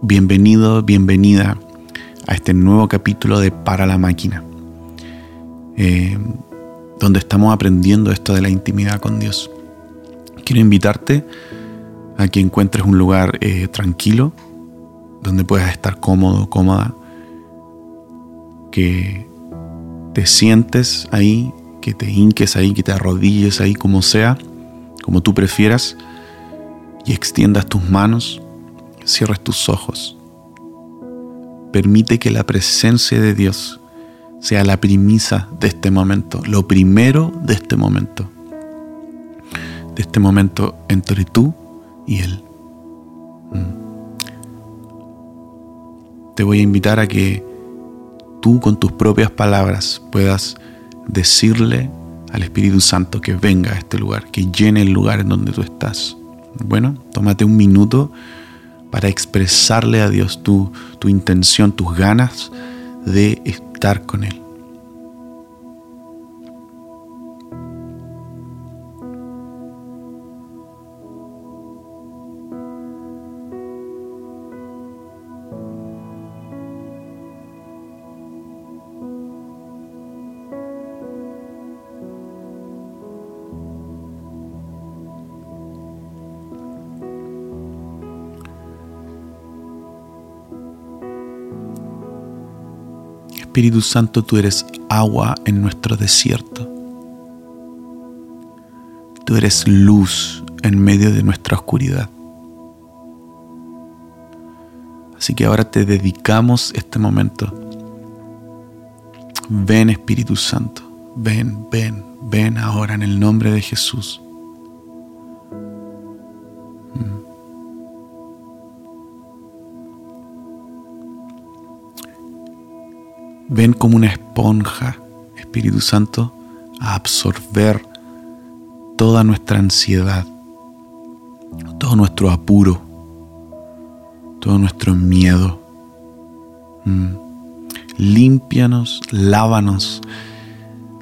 Bienvenido, bienvenida a este nuevo capítulo de Para la Máquina, eh, donde estamos aprendiendo esto de la intimidad con Dios. Quiero invitarte a que encuentres un lugar eh, tranquilo, donde puedas estar cómodo, cómoda, que te sientes ahí, que te hinques ahí, que te arrodilles ahí, como sea, como tú prefieras, y extiendas tus manos cierres tus ojos. Permite que la presencia de Dios sea la primisa de este momento, lo primero de este momento. De este momento entre tú y Él. Mm. Te voy a invitar a que tú con tus propias palabras puedas decirle al Espíritu Santo que venga a este lugar, que llene el lugar en donde tú estás. Bueno, tómate un minuto para expresarle a Dios tu, tu intención, tus ganas de estar con Él. Espíritu Santo, tú eres agua en nuestro desierto. Tú eres luz en medio de nuestra oscuridad. Así que ahora te dedicamos este momento. Ven Espíritu Santo, ven, ven, ven ahora en el nombre de Jesús. Ven como una esponja, Espíritu Santo, a absorber toda nuestra ansiedad, todo nuestro apuro, todo nuestro miedo. Mm. Límpianos, lávanos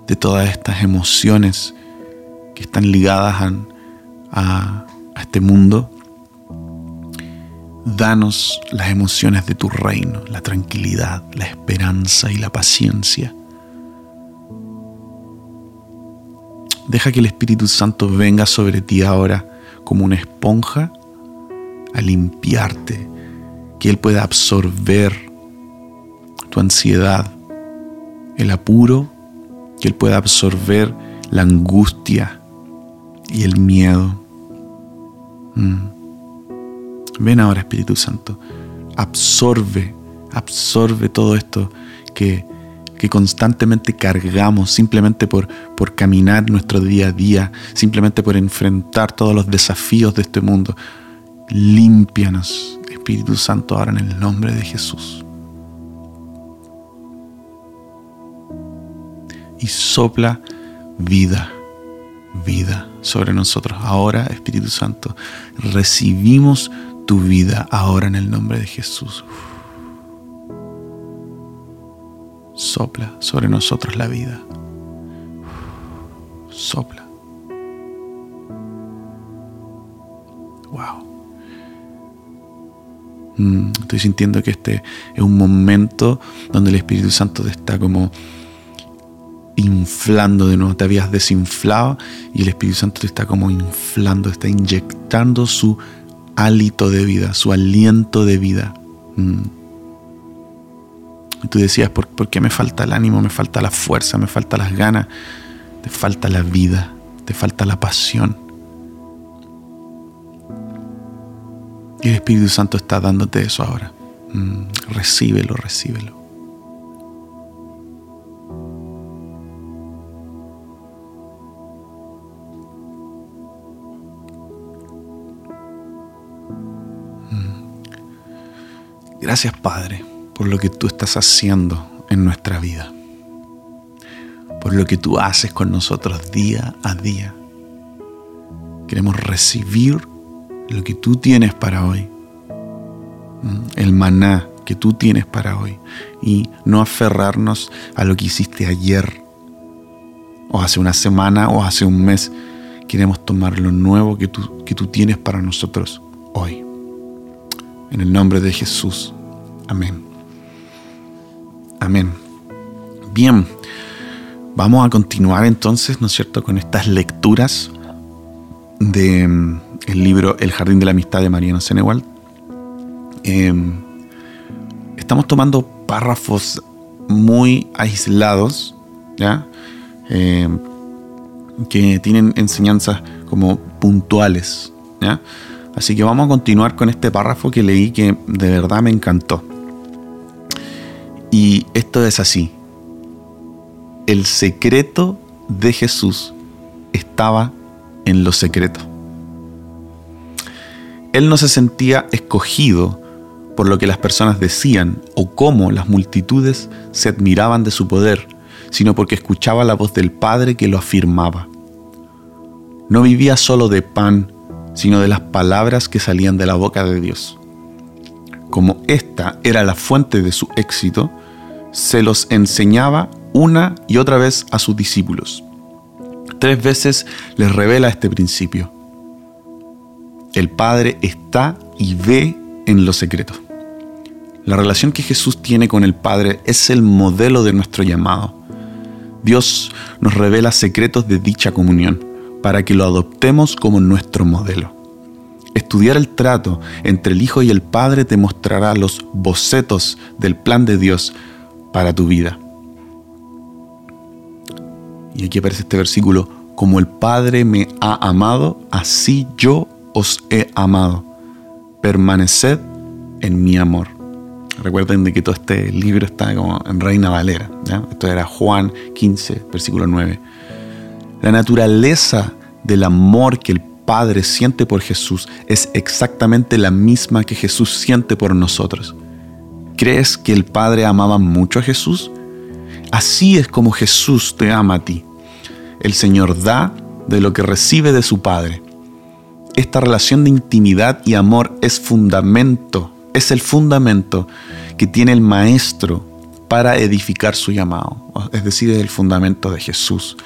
de todas estas emociones que están ligadas a, a este mundo Danos las emociones de tu reino, la tranquilidad, la esperanza y la paciencia. Deja que el Espíritu Santo venga sobre ti ahora como una esponja a limpiarte, que Él pueda absorber tu ansiedad, el apuro, que Él pueda absorber la angustia y el miedo. Mm. Ven ahora Espíritu Santo, absorbe, absorbe todo esto que, que constantemente cargamos simplemente por, por caminar nuestro día a día, simplemente por enfrentar todos los desafíos de este mundo. Límpianos, Espíritu Santo, ahora en el nombre de Jesús. Y sopla vida, vida sobre nosotros. Ahora, Espíritu Santo, recibimos tu vida ahora en el nombre de Jesús. Sopla sobre nosotros la vida. Sopla. Wow. Mm, estoy sintiendo que este es un momento donde el Espíritu Santo te está como inflando de nuevo, te habías desinflado y el Espíritu Santo te está como inflando, está inyectando su hálito de vida, su aliento de vida. Mm. Y tú decías, ¿por, ¿por, qué me falta el ánimo? Me falta la fuerza, me falta las ganas, te falta la vida, te falta la pasión. Y el Espíritu Santo está dándote eso ahora. Mm. Recíbelo, recíbelo. Gracias Padre por lo que tú estás haciendo en nuestra vida, por lo que tú haces con nosotros día a día. Queremos recibir lo que tú tienes para hoy, el maná que tú tienes para hoy y no aferrarnos a lo que hiciste ayer o hace una semana o hace un mes. Queremos tomar lo nuevo que tú, que tú tienes para nosotros hoy. En el nombre de Jesús. Amén. Amén. Bien, vamos a continuar entonces, ¿no es cierto?, con estas lecturas del mm, libro El Jardín de la Amistad de Mariano Senewald. Em, estamos tomando párrafos muy aislados, ¿ya? Em, que tienen enseñanzas como puntuales, ¿ya? Así que vamos a continuar con este párrafo que leí que de verdad me encantó. Y esto es así. El secreto de Jesús estaba en lo secreto. Él no se sentía escogido por lo que las personas decían o cómo las multitudes se admiraban de su poder, sino porque escuchaba la voz del Padre que lo afirmaba. No vivía solo de pan, sino de las palabras que salían de la boca de Dios. Como esta era la fuente de su éxito, se los enseñaba una y otra vez a sus discípulos. Tres veces les revela este principio. El Padre está y ve en lo secreto. La relación que Jesús tiene con el Padre es el modelo de nuestro llamado. Dios nos revela secretos de dicha comunión para que lo adoptemos como nuestro modelo. Estudiar el trato entre el Hijo y el Padre te mostrará los bocetos del plan de Dios para tu vida. Y aquí aparece este versículo, como el Padre me ha amado, así yo os he amado. Permaneced en mi amor. Recuerden de que todo este libro está como en Reina Valera. Esto era Juan 15, versículo 9. La naturaleza del amor que el Padre siente por Jesús es exactamente la misma que Jesús siente por nosotros. ¿Crees que el Padre amaba mucho a Jesús? Así es como Jesús te ama a ti. El Señor da de lo que recibe de su Padre. Esta relación de intimidad y amor es fundamento, es el fundamento que tiene el Maestro para edificar su llamado, es decir, es el fundamento de Jesús.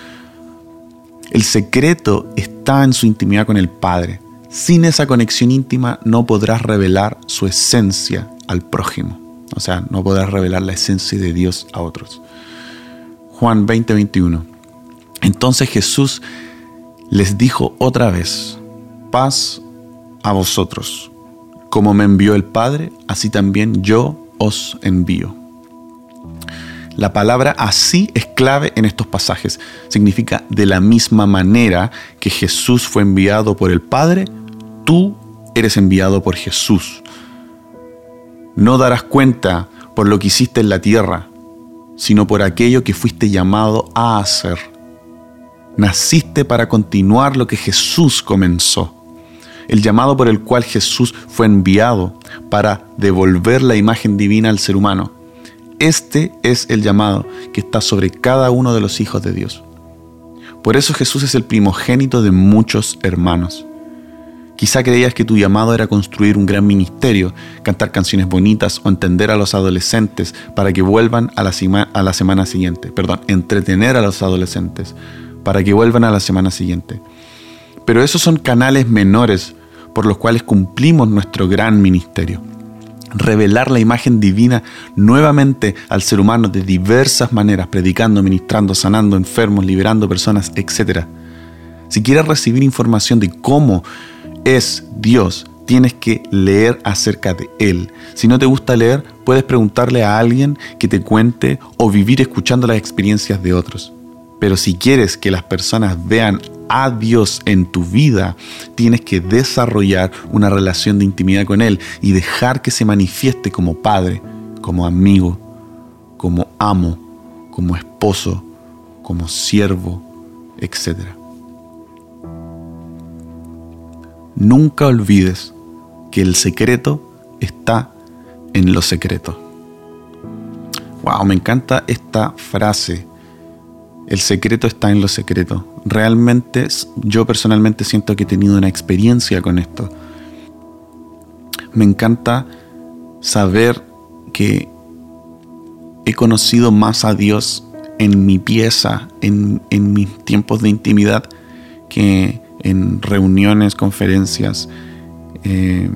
El secreto está en su intimidad con el Padre. Sin esa conexión íntima no podrás revelar su esencia al prójimo. O sea, no podrás revelar la esencia de Dios a otros. Juan 20, 21. Entonces Jesús les dijo otra vez, paz a vosotros. Como me envió el Padre, así también yo os envío. La palabra así es clave en estos pasajes. Significa de la misma manera que Jesús fue enviado por el Padre, tú eres enviado por Jesús. No darás cuenta por lo que hiciste en la tierra, sino por aquello que fuiste llamado a hacer. Naciste para continuar lo que Jesús comenzó. El llamado por el cual Jesús fue enviado para devolver la imagen divina al ser humano este es el llamado que está sobre cada uno de los hijos de Dios. Por eso Jesús es el primogénito de muchos hermanos. Quizá creías que tu llamado era construir un gran ministerio, cantar canciones bonitas o entender a los adolescentes para que vuelvan a la, semana siguiente. Perdón, entretener a los adolescentes para que vuelvan a la semana siguiente. Pero esos son canales menores por los cuales cumplimos nuestro gran ministerio revelar la imagen divina nuevamente al ser humano de diversas maneras, predicando, ministrando, sanando enfermos, liberando personas, etc. Si quieres recibir información de cómo es Dios, tienes que leer acerca de Él. Si no te gusta leer, puedes preguntarle a alguien que te cuente o vivir escuchando las experiencias de otros. Pero si quieres que las personas vean a Dios en tu vida, tienes que desarrollar una relación de intimidad con Él y dejar que se manifieste como padre, como amigo, como amo, como esposo, como siervo, etc. Nunca olvides que el secreto está en lo secreto. Wow, me encanta esta frase el secreto está en lo secreto. Realmente yo personalmente siento que he tenido una experiencia con esto. Me encanta saber que he conocido más a Dios en mi pieza, en, mis tiempos de intimidad, que en reuniones, conferencias, eh,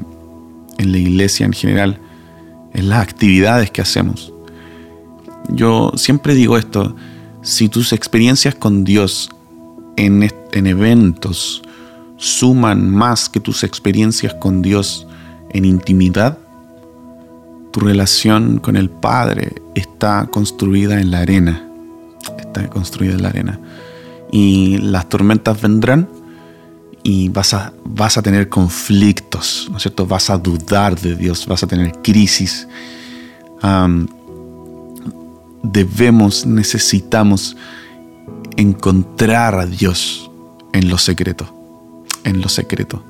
en la iglesia en general, en las actividades que hacemos. Yo siempre digo esto, si tus experiencias con Dios en, en eventos suman más que tus experiencias con Dios en intimidad, tu relación con el Padre está construida en la arena. Está construida en la arena. Y las tormentas vendrán y vas a, vas a tener conflictos, ¿no es cierto? Vas a dudar de Dios, vas a tener crisis. Debemos, necesitamos encontrar a Dios en lo secreto, en lo secreto.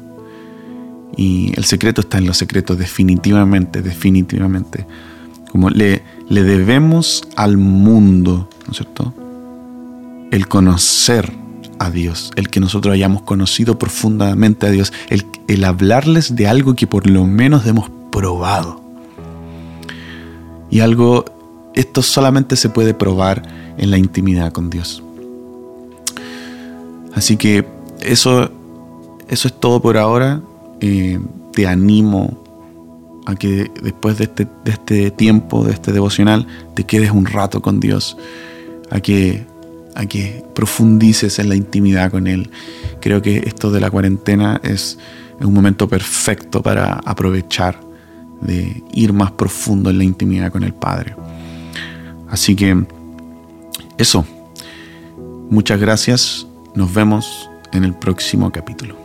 Y el secreto está en lo secreto, definitivamente, definitivamente. Como le, le debemos al mundo, ¿no es cierto? El conocer a Dios, el que nosotros hayamos conocido profundamente a Dios, el, el hablarles de algo que por lo menos hemos probado. Y algo, esto solamente se puede probar en la intimidad con Dios. Así que eso, eso es todo por ahora. Eh, te animo a que después de este, de este tiempo, de este devocional, te quedes un rato con Dios, a que, a que profundices en la intimidad con Él. Creo que esto de la cuarentena es, es un momento perfecto para aprovechar de ir más profundo en la intimidad con el Padre. Así que eso, muchas gracias, nos vemos en el próximo capítulo.